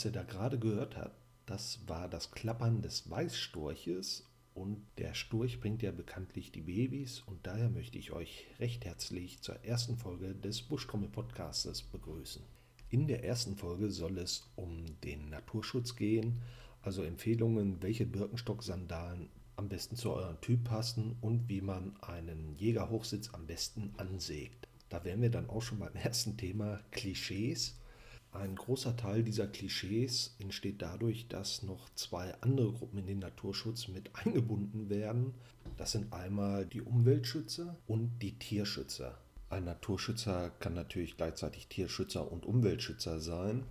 Was ihr da gerade gehört habt, das war das Klappern des Weißstorches und der Storch bringt ja bekanntlich die Babys und daher möchte ich euch recht herzlich zur ersten Folge des Buschtrommel-Podcastes begrüßen. In der ersten Folge soll es um den Naturschutz gehen, also Empfehlungen, welche Birkenstock-Sandalen am besten zu eurem Typ passen und wie man einen Jägerhochsitz am besten ansägt. Da wären wir dann auch schon beim ersten Thema Klischees. Ein großer Teil dieser Klischees entsteht dadurch, dass noch zwei andere Gruppen in den Naturschutz mit eingebunden werden. Das sind einmal die Umweltschützer und die Tierschützer. Ein Naturschützer kann natürlich gleichzeitig Tierschützer und Umweltschützer sein,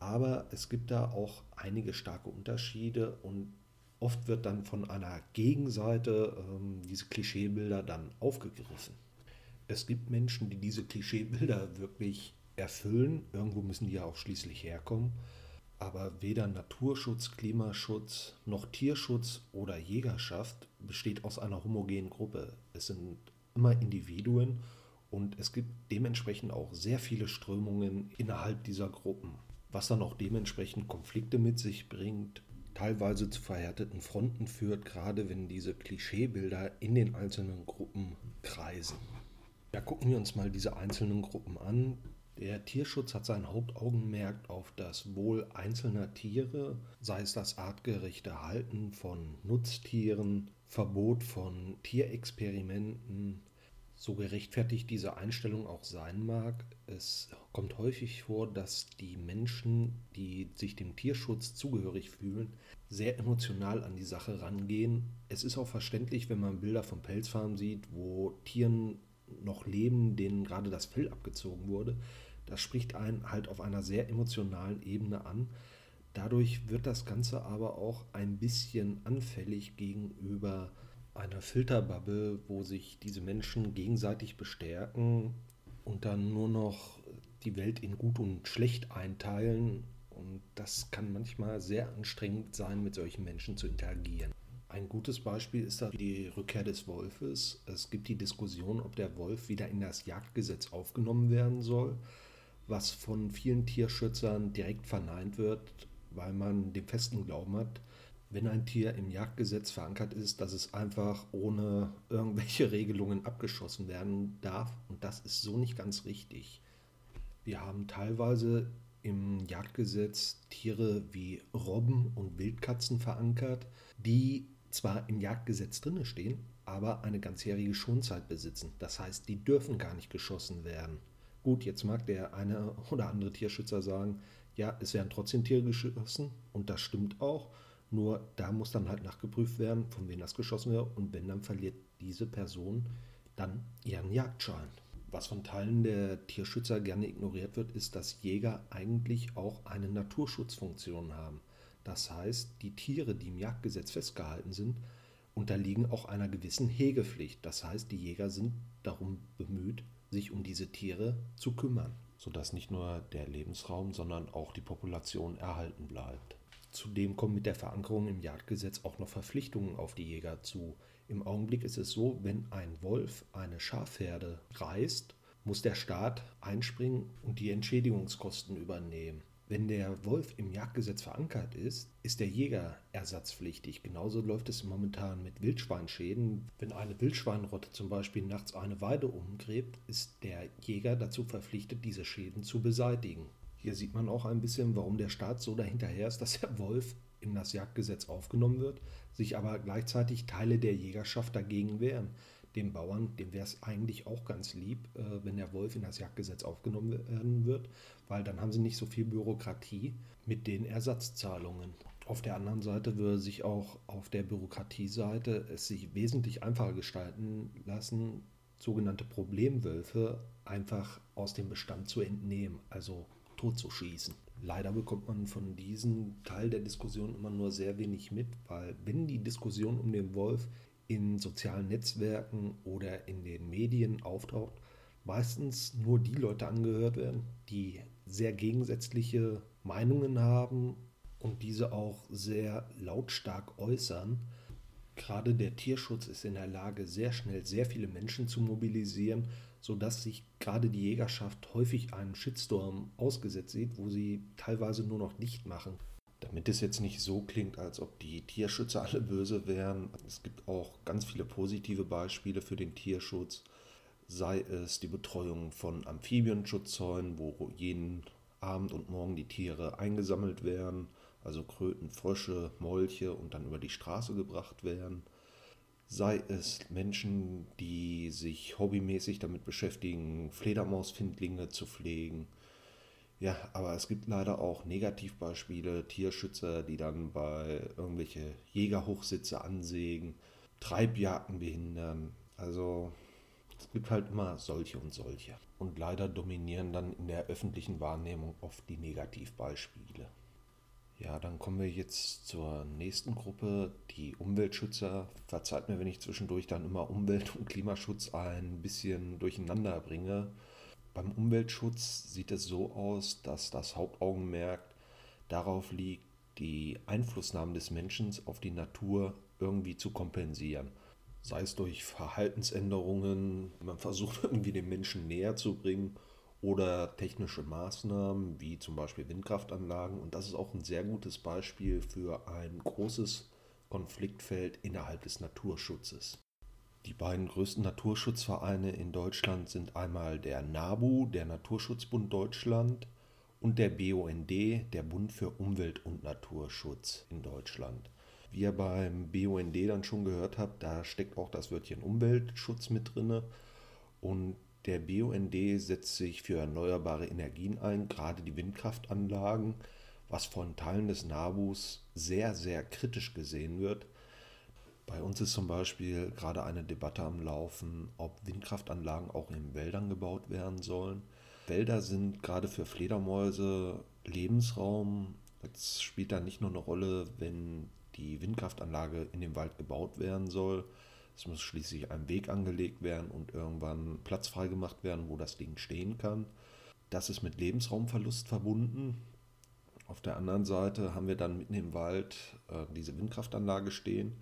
aber es gibt da auch einige starke Unterschiede und Oft wird dann von einer Gegenseite ähm, diese Klischeebilder dann aufgegriffen. Es gibt Menschen, die diese Klischeebilder wirklich erfüllen. Irgendwo müssen die ja auch schließlich herkommen. Aber weder Naturschutz, Klimaschutz noch Tierschutz oder Jägerschaft besteht aus einer homogenen Gruppe. Es sind immer Individuen und es gibt dementsprechend auch sehr viele Strömungen innerhalb dieser Gruppen, was dann auch dementsprechend Konflikte mit sich bringt, teilweise zu verhärteten Fronten führt, gerade wenn diese Klischeebilder in den einzelnen Gruppen kreisen. Ja, gucken wir uns mal diese einzelnen Gruppen an. Der Tierschutz hat sein Hauptaugenmerk auf das Wohl einzelner Tiere, sei es das artgerechte Halten von Nutztieren, Verbot von Tierexperimenten, so gerechtfertigt diese Einstellung auch sein mag, es kommt häufig vor, dass die Menschen, die sich dem Tierschutz zugehörig fühlen, sehr emotional an die Sache rangehen. Es ist auch verständlich, wenn man Bilder von Pelzfarmen sieht, wo Tieren noch leben, denen gerade das Fell abgezogen wurde. Das spricht einen halt auf einer sehr emotionalen Ebene an. Dadurch wird das Ganze aber auch ein bisschen anfällig gegenüber einer Filterbubble, wo sich diese Menschen gegenseitig bestärken und dann nur noch die Welt in gut und schlecht einteilen. Und das kann manchmal sehr anstrengend sein, mit solchen Menschen zu interagieren. Ein gutes Beispiel ist da die Rückkehr des Wolfes. Es gibt die Diskussion, ob der Wolf wieder in das Jagdgesetz aufgenommen werden soll, was von vielen Tierschützern direkt verneint wird, weil man den festen Glauben hat, wenn ein Tier im Jagdgesetz verankert ist, dass es einfach ohne irgendwelche Regelungen abgeschossen werden darf. Und das ist so nicht ganz richtig. Wir haben teilweise im Jagdgesetz Tiere wie Robben und Wildkatzen verankert, die zwar im Jagdgesetz drinne stehen, aber eine ganzjährige Schonzeit besitzen. Das heißt, die dürfen gar nicht geschossen werden. Gut, jetzt mag der eine oder andere Tierschützer sagen, ja, es werden trotzdem Tiere geschossen und das stimmt auch. Nur da muss dann halt nachgeprüft werden, von wem das geschossen wird. Und wenn, dann verliert diese Person dann ihren Jagdschein. Was von Teilen der Tierschützer gerne ignoriert wird, ist, dass Jäger eigentlich auch eine Naturschutzfunktion haben. Das heißt, die Tiere, die im Jagdgesetz festgehalten sind, unterliegen auch einer gewissen Hegepflicht. Das heißt, die Jäger sind darum bemüht, sich um diese Tiere zu kümmern, sodass nicht nur der Lebensraum, sondern auch die Population erhalten bleibt. Zudem kommen mit der Verankerung im Jagdgesetz auch noch Verpflichtungen auf die Jäger zu. Im Augenblick ist es so, wenn ein Wolf eine Schafherde reißt, muss der Staat einspringen und die Entschädigungskosten übernehmen. Wenn der Wolf im Jagdgesetz verankert ist, ist der Jäger ersatzpflichtig. Genauso läuft es momentan mit Wildschweinschäden. Wenn eine Wildschweinrotte zum Beispiel nachts eine Weide umgräbt, ist der Jäger dazu verpflichtet, diese Schäden zu beseitigen. Hier sieht man auch ein bisschen, warum der Staat so dahinterher ist, dass der Wolf in das Jagdgesetz aufgenommen wird, sich aber gleichzeitig Teile der Jägerschaft dagegen wehren. Dem Bauern, dem wäre es eigentlich auch ganz lieb, äh, wenn der Wolf in das Jagdgesetz aufgenommen werden wird, weil dann haben sie nicht so viel Bürokratie mit den Ersatzzahlungen. Auf der anderen Seite würde sich auch auf der Bürokratieseite es sich wesentlich einfacher gestalten lassen, sogenannte Problemwölfe einfach aus dem Bestand zu entnehmen. Also totzuschießen. Leider bekommt man von diesem Teil der Diskussion immer nur sehr wenig mit, weil wenn die Diskussion um den Wolf in sozialen Netzwerken oder in den Medien auftaucht, meistens nur die Leute angehört werden, die sehr gegensätzliche Meinungen haben und diese auch sehr lautstark äußern. Gerade der Tierschutz ist in der Lage, sehr schnell sehr viele Menschen zu mobilisieren, sodass sich gerade die Jägerschaft häufig einem Shitstorm ausgesetzt sieht, wo sie teilweise nur noch nicht machen. Damit es jetzt nicht so klingt, als ob die Tierschützer alle böse wären. Es gibt auch ganz viele positive Beispiele für den Tierschutz. Sei es die Betreuung von Amphibienschutzzäunen, wo jeden Abend und Morgen die Tiere eingesammelt werden, also Kröten, Frösche, Molche und dann über die Straße gebracht werden sei es Menschen, die sich hobbymäßig damit beschäftigen, Fledermausfindlinge zu pflegen. Ja, aber es gibt leider auch Negativbeispiele, Tierschützer, die dann bei irgendwelche Jägerhochsitze ansägen, Treibjagden behindern. Also es gibt halt immer solche und solche. Und leider dominieren dann in der öffentlichen Wahrnehmung oft die Negativbeispiele. Ja, dann kommen wir jetzt zur nächsten Gruppe, die Umweltschützer. Verzeiht mir, wenn ich zwischendurch dann immer Umwelt- und Klimaschutz ein bisschen durcheinander bringe. Beim Umweltschutz sieht es so aus, dass das Hauptaugenmerk darauf liegt, die Einflussnahmen des Menschen auf die Natur irgendwie zu kompensieren. Sei es durch Verhaltensänderungen, man versucht irgendwie den Menschen näher zu bringen oder technische Maßnahmen wie zum Beispiel Windkraftanlagen. Und das ist auch ein sehr gutes Beispiel für ein großes Konfliktfeld innerhalb des Naturschutzes. Die beiden größten Naturschutzvereine in Deutschland sind einmal der NABU, der Naturschutzbund Deutschland, und der BUND, der Bund für Umwelt- und Naturschutz in Deutschland. Wie ihr beim BUND dann schon gehört habt, da steckt auch das Wörtchen Umweltschutz mit drin. Und der BUND setzt sich für erneuerbare Energien ein, gerade die Windkraftanlagen, was von Teilen des NABUs sehr, sehr kritisch gesehen wird. Bei uns ist zum Beispiel gerade eine Debatte am Laufen, ob Windkraftanlagen auch in Wäldern gebaut werden sollen. Wälder sind gerade für Fledermäuse Lebensraum. Jetzt spielt da nicht nur eine Rolle, wenn die Windkraftanlage in dem Wald gebaut werden soll, es muss schließlich ein Weg angelegt werden und irgendwann Platz freigemacht werden, wo das Ding stehen kann. Das ist mit Lebensraumverlust verbunden. Auf der anderen Seite haben wir dann mitten im Wald äh, diese Windkraftanlage stehen.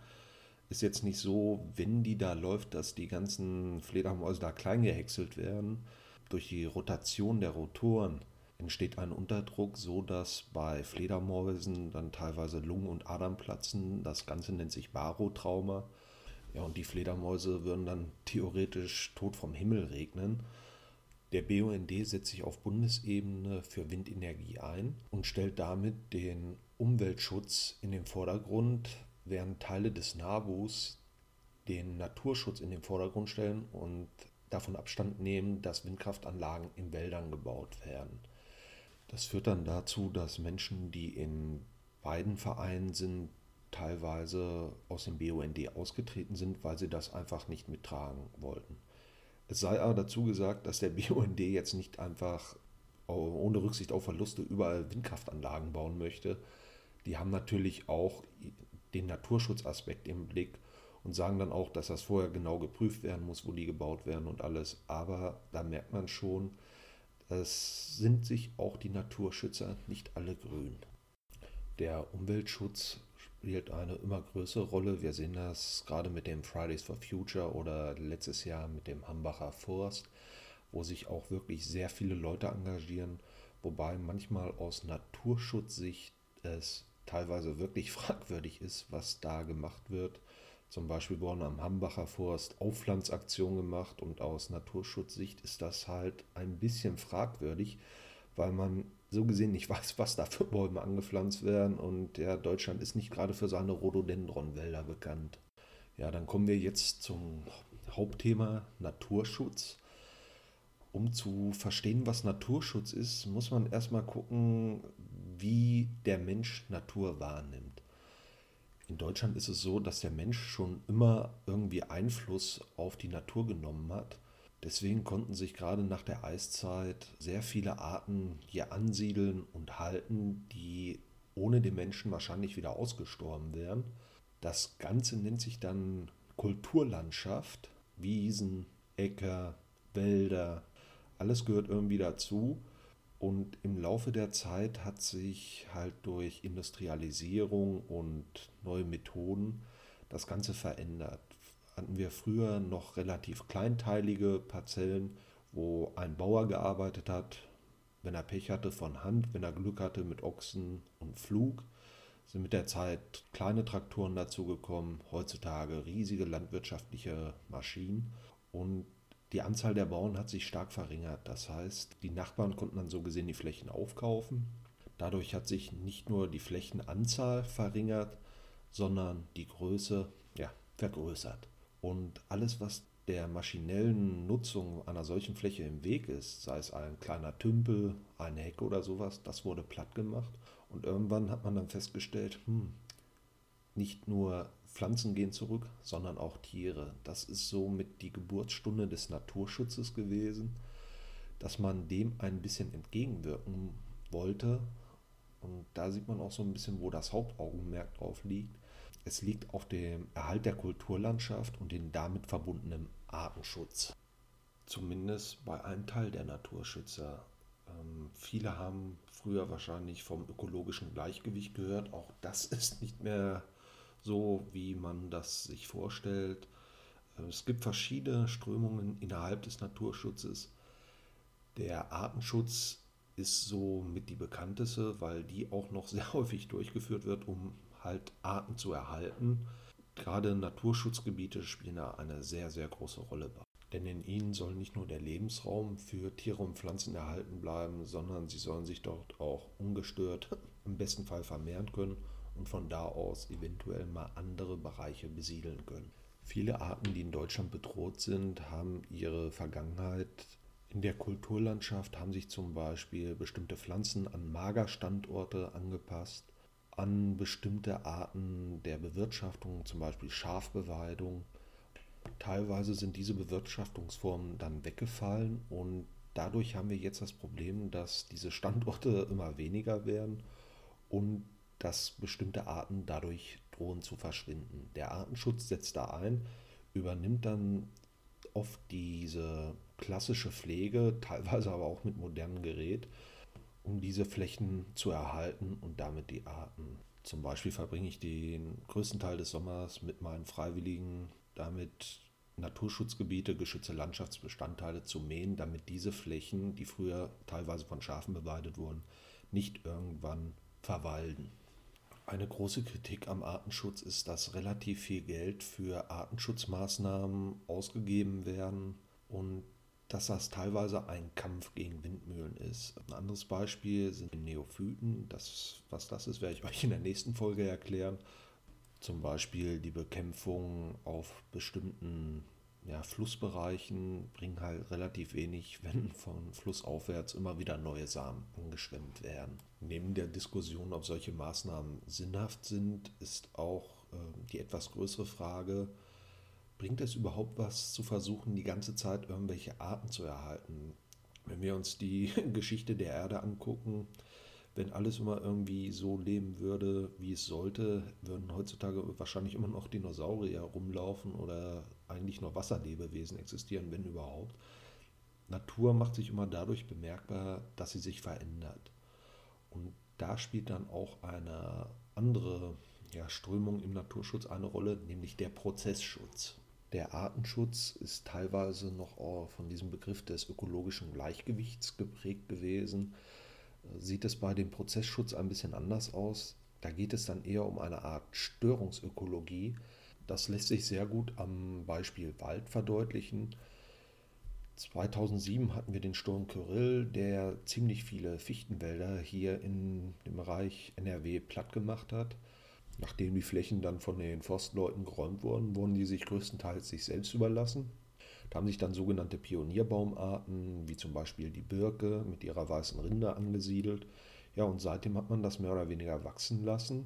Ist jetzt nicht so, wenn die da läuft, dass die ganzen Fledermäuse da klein gehäckselt werden. Durch die Rotation der Rotoren entsteht ein Unterdruck, so dass bei Fledermäusen dann teilweise Lungen und Adern platzen. Das Ganze nennt sich Barotrauma. Ja, und die Fledermäuse würden dann theoretisch tot vom Himmel regnen. Der BUND setzt sich auf Bundesebene für Windenergie ein und stellt damit den Umweltschutz in den Vordergrund, während Teile des NABUs den Naturschutz in den Vordergrund stellen und davon Abstand nehmen, dass Windkraftanlagen in Wäldern gebaut werden. Das führt dann dazu, dass Menschen, die in beiden Vereinen sind, teilweise aus dem BUND ausgetreten sind, weil sie das einfach nicht mittragen wollten. Es sei aber dazu gesagt, dass der BUND jetzt nicht einfach ohne Rücksicht auf Verluste überall Windkraftanlagen bauen möchte. Die haben natürlich auch den Naturschutzaspekt im Blick und sagen dann auch, dass das vorher genau geprüft werden muss, wo die gebaut werden und alles. Aber da merkt man schon, es sind sich auch die Naturschützer nicht alle grün. Der Umweltschutz spielt eine immer größere Rolle. Wir sehen das gerade mit dem Fridays for Future oder letztes Jahr mit dem Hambacher Forst, wo sich auch wirklich sehr viele Leute engagieren, wobei manchmal aus Naturschutzsicht es teilweise wirklich fragwürdig ist, was da gemacht wird. Zum Beispiel wurden am Hambacher Forst Aufpflanzaktionen gemacht und aus Naturschutzsicht ist das halt ein bisschen fragwürdig, weil man so gesehen nicht weiß, was da für Bäume angepflanzt werden. Und ja, Deutschland ist nicht gerade für seine Rhododendronwälder bekannt. Ja, dann kommen wir jetzt zum Hauptthema Naturschutz. Um zu verstehen, was Naturschutz ist, muss man erstmal gucken, wie der Mensch Natur wahrnimmt. In Deutschland ist es so, dass der Mensch schon immer irgendwie Einfluss auf die Natur genommen hat Deswegen konnten sich gerade nach der Eiszeit sehr viele Arten hier ansiedeln und halten, die ohne den Menschen wahrscheinlich wieder ausgestorben wären. Das Ganze nennt sich dann Kulturlandschaft, Wiesen, Äcker, Wälder, alles gehört irgendwie dazu. Und im Laufe der Zeit hat sich halt durch Industrialisierung und neue Methoden das Ganze verändert. hatten wir früher noch relativ kleinteilige Parzellen, wo ein Bauer gearbeitet hat, wenn er Pech hatte von Hand, wenn er Glück hatte mit Ochsen und Flug. Sind mit der Zeit kleine Traktoren dazugekommen, heutzutage riesige landwirtschaftliche Maschinen und die Anzahl der Bauern hat sich stark verringert. Das heißt, die Nachbarn konnten dann so gesehen die Flächen aufkaufen. Dadurch hat sich nicht nur die Flächenanzahl verringert, sondern die Größe ja, vergrößert. Und alles, was der maschinellen Nutzung einer solchen Fläche im Weg ist, sei es ein kleiner Tümpel, eine Hecke oder sowas, das wurde platt gemacht. Und irgendwann hat man dann festgestellt, hm, nicht nur Pflanzen gehen zurück, sondern auch Tiere. Das ist somit die Geburtsstunde des Naturschutzes gewesen, dass man dem ein bisschen entgegenwirken wollte. Und da sieht man auch so ein bisschen, wo das Hauptaugenmerk drauf liegt. Es liegt auf dem Erhalt der Kulturlandschaft und den damit verbundenen Artenschutz. Zumindest bei einem Teil der Naturschützer. Ähm, viele haben früher wahrscheinlich vom ökologischen Gleichgewicht gehört. Auch das ist nicht mehr so, wie man das sich vorstellt. Äh, es gibt verschiedene Strömungen innerhalb des Naturschutzes. Der Artenschutz ist so mit die bekannteste, weil die auch noch sehr häufig durchgeführt wird, um halt Arten zu erhalten. Gerade Naturschutzgebiete spielen da eine sehr, sehr große Rolle. Denn in ihnen soll nicht nur der Lebensraum für Tiere und Pflanzen erhalten bleiben, sondern sie sollen sich dort auch ungestört im besten Fall vermehren können und von da aus eventuell mal andere Bereiche besiedeln können. Viele Arten, die in Deutschland bedroht sind, haben ihre Vergangenheit in der Kulturlandschaft, haben sich zum Beispiel bestimmte Pflanzen an Magerstandorte angepasst an bestimmte Arten der Bewirtschaftung, zum Beispiel Schafbeweidung. Teilweise sind diese Bewirtschaftungsformen dann weggefallen und dadurch haben wir jetzt das Problem, dass diese Standorte immer weniger werden und dass bestimmte Arten dadurch drohen zu verschwinden. Der Artenschutz setzt da ein, übernimmt dann oft diese klassische Pflege, teilweise aber auch mit modernem Gerät um diese Flächen zu erhalten und damit die Arten. Zum Beispiel verbringe ich den größten Teil des Sommers mit meinen Freiwilligen damit Naturschutzgebiete, geschützte Landschaftsbestandteile zu mähen, damit diese Flächen, die früher teilweise von Schafen beweidet wurden, nicht irgendwann verwalden. Eine große Kritik am Artenschutz ist, dass relativ viel Geld für Artenschutzmaßnahmen ausgegeben werden und dass das teilweise ein Kampf gegen Windmühlen ist. Ein anderes Beispiel sind Neophyten. Das, was das ist, werde ich euch in der nächsten Folge erklären. Zum Beispiel die Bekämpfung auf bestimmten ja, Flussbereichen bringen halt relativ wenig, wenn von flussaufwärts immer wieder neue Samen angeschwemmt werden. Neben der Diskussion, ob solche Maßnahmen sinnhaft sind, ist auch äh, die etwas größere Frage, bringt es überhaupt was zu versuchen, die ganze Zeit irgendwelche Arten zu erhalten? Wenn wir uns die Geschichte der Erde angucken, wenn alles immer irgendwie so leben würde, wie es sollte, würden heutzutage wahrscheinlich immer noch Dinosaurier rumlaufen oder eigentlich nur Wasserlebewesen existieren, wenn überhaupt. Natur macht sich immer dadurch bemerkbar, dass sie sich verändert. Und da spielt dann auch eine andere ja, Strömung im Naturschutz eine Rolle, nämlich der Prozessschutz. Der Artenschutz ist teilweise noch von diesem Begriff des ökologischen Gleichgewichts geprägt gewesen. Sieht es bei dem Prozessschutz ein bisschen anders aus? Da geht es dann eher um eine Art Störungsökologie. Das lässt sich sehr gut am Beispiel Wald verdeutlichen. 2007 hatten wir den Sturm Kyrill, der ziemlich viele Fichtenwälder hier in dem Bereich NRW platt gemacht hat. Nachdem die Flächen dann von den Forstleuten geräumt wurden, wurden die sich größtenteils sich selbst überlassen. Da haben sich dann sogenannte Pionierbaumarten, wie zum Beispiel die Birke mit ihrer weißen Rinde angesiedelt. Ja, und seitdem hat man das mehr oder weniger wachsen lassen.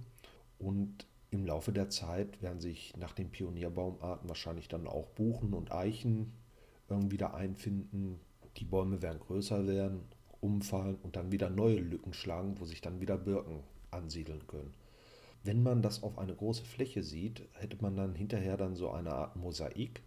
Und im Laufe der Zeit werden sich nach den Pionierbaumarten wahrscheinlich dann auch Buchen und Eichen irgendwie da einfinden. Die Bäume werden größer werden, umfallen und dann wieder neue Lücken schlagen, wo sich dann wieder Birken ansiedeln können. Wenn man das auf eine große Fläche sieht, hätte man dann hinterher dann so eine Art Mosaik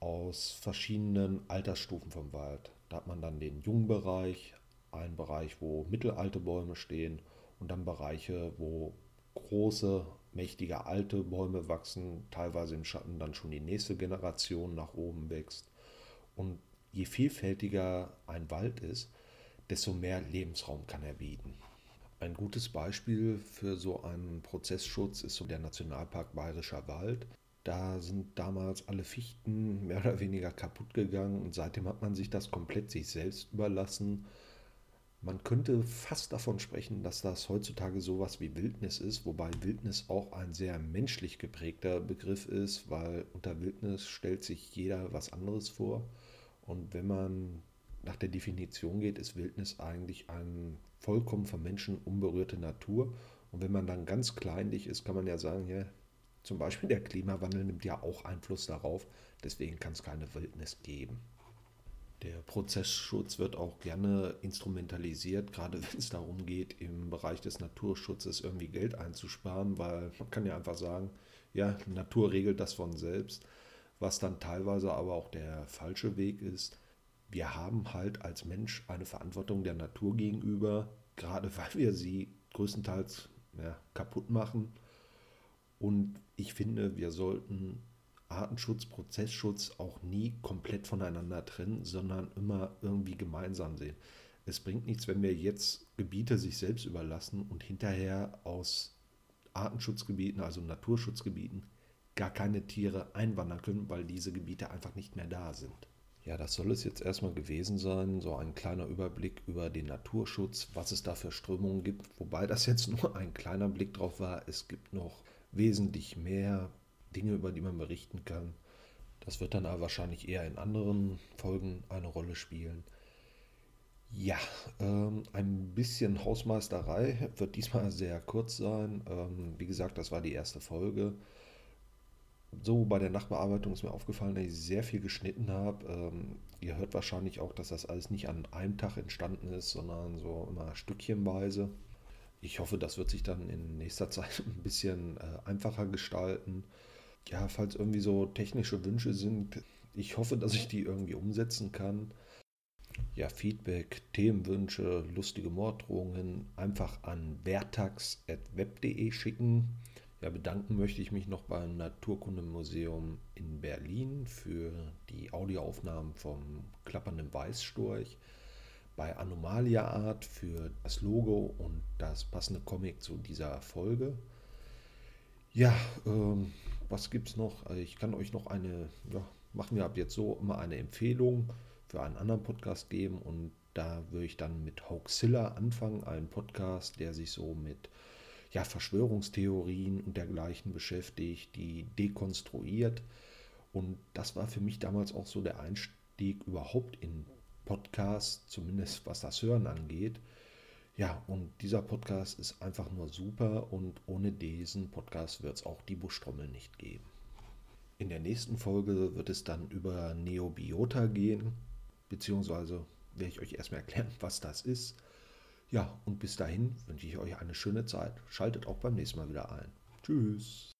aus verschiedenen Altersstufen vom Wald. Da hat man dann den jungen Bereich, einen Bereich, wo mittelalte Bäume stehen und dann Bereiche, wo große mächtige alte Bäume wachsen, teilweise im Schatten dann schon die nächste Generation nach oben wächst. Und je vielfältiger ein Wald ist, desto mehr Lebensraum kann er bieten. Ein gutes Beispiel für so einen Prozessschutz ist so der Nationalpark Bayerischer Wald. Da sind damals alle Fichten mehr oder weniger kaputt gegangen und seitdem hat man sich das komplett sich selbst überlassen. Man könnte fast davon sprechen, dass das heutzutage sowas wie Wildnis ist, wobei Wildnis auch ein sehr menschlich geprägter Begriff ist, weil unter Wildnis stellt sich jeder was anderes vor. Und wenn man nach der Definition geht, ist Wildnis eigentlich eine vollkommen vom Menschen unberührte Natur. Und wenn man dann ganz kleinlich ist, kann man ja sagen, ja, zum Beispiel der Klimawandel nimmt ja auch Einfluss darauf, deswegen kann es keine Wildnis geben. Der Prozessschutz wird auch gerne instrumentalisiert, gerade wenn es darum geht, im Bereich des Naturschutzes irgendwie Geld einzusparen, weil man kann ja einfach sagen, ja, Natur regelt das von selbst, was dann teilweise aber auch der falsche Weg ist wir haben halt als Mensch eine Verantwortung der Natur gegenüber, gerade weil wir sie größtenteils ja, kaputt machen. Und ich finde, wir sollten Artenschutz, Prozessschutz auch nie komplett voneinander trennen, sondern immer irgendwie gemeinsam sehen. Es bringt nichts, wenn wir jetzt Gebiete sich selbst überlassen und hinterher aus Artenschutzgebieten, also Naturschutzgebieten, gar keine Tiere einwandern können, weil diese Gebiete einfach nicht mehr da sind. Ja, das soll es jetzt erstmal gewesen sein. So ein kleiner Überblick über den Naturschutz, was es da für Strömungen gibt. Wobei das jetzt nur ein kleiner Blick drauf war. Es gibt noch wesentlich mehr Dinge, über die man berichten kann. Das wird dann aber wahrscheinlich eher in anderen Folgen eine Rolle spielen. Ja, ähm, ein bisschen Hausmeisterei wird diesmal sehr kurz sein. Ähm, wie gesagt, das war die erste Folge so bei der Nachbearbeitung ist mir aufgefallen, dass ich sehr viel geschnitten habe. Ähm, ihr hört wahrscheinlich auch, dass das alles nicht an einem Tag entstanden ist, sondern so immer stückchenweise. Ich hoffe, das wird sich dann in nächster Zeit ein bisschen äh, einfacher gestalten. Ja, falls irgendwie so technische Wünsche sind, ich hoffe, dass ich die irgendwie umsetzen kann. Ja, Feedback, Themenwünsche, lustige Morddrohungen einfach an vertax.web.de schicken. Ja, bedanken möchte ich mich noch beim Naturkundemuseum in Berlin für die Audioaufnahmen vom klappernden Weißstorch, bei Anomalia Art für das Logo und das passende Comic zu dieser Folge. Ja, ähm, was gibt es noch? Also ich kann euch noch eine, ja, machen wir ab jetzt so immer eine Empfehlung für einen anderen Podcast geben und da würde ich dann mit Hoaxilla anfangen, einen Podcast, der sich so mit ja, Verschwörungstheorien und dergleichen beschäftigt, die dekonstruiert. Und das war für mich damals auch so der Einstieg überhaupt in Podcasts, zumindest was das Hören angeht. Ja, und dieser Podcast ist einfach nur super und ohne diesen Podcast wird es auch die Buschtrommel nicht geben. In der nächsten Folge wird es dann über Neobiota gehen, beziehungsweise werde ich euch erstmal erklären, was das ist ja, und bis dahin wünsche ich euch eine schöne Zeit. Schaltet auch beim nächsten Mal wieder ein. Tschüss.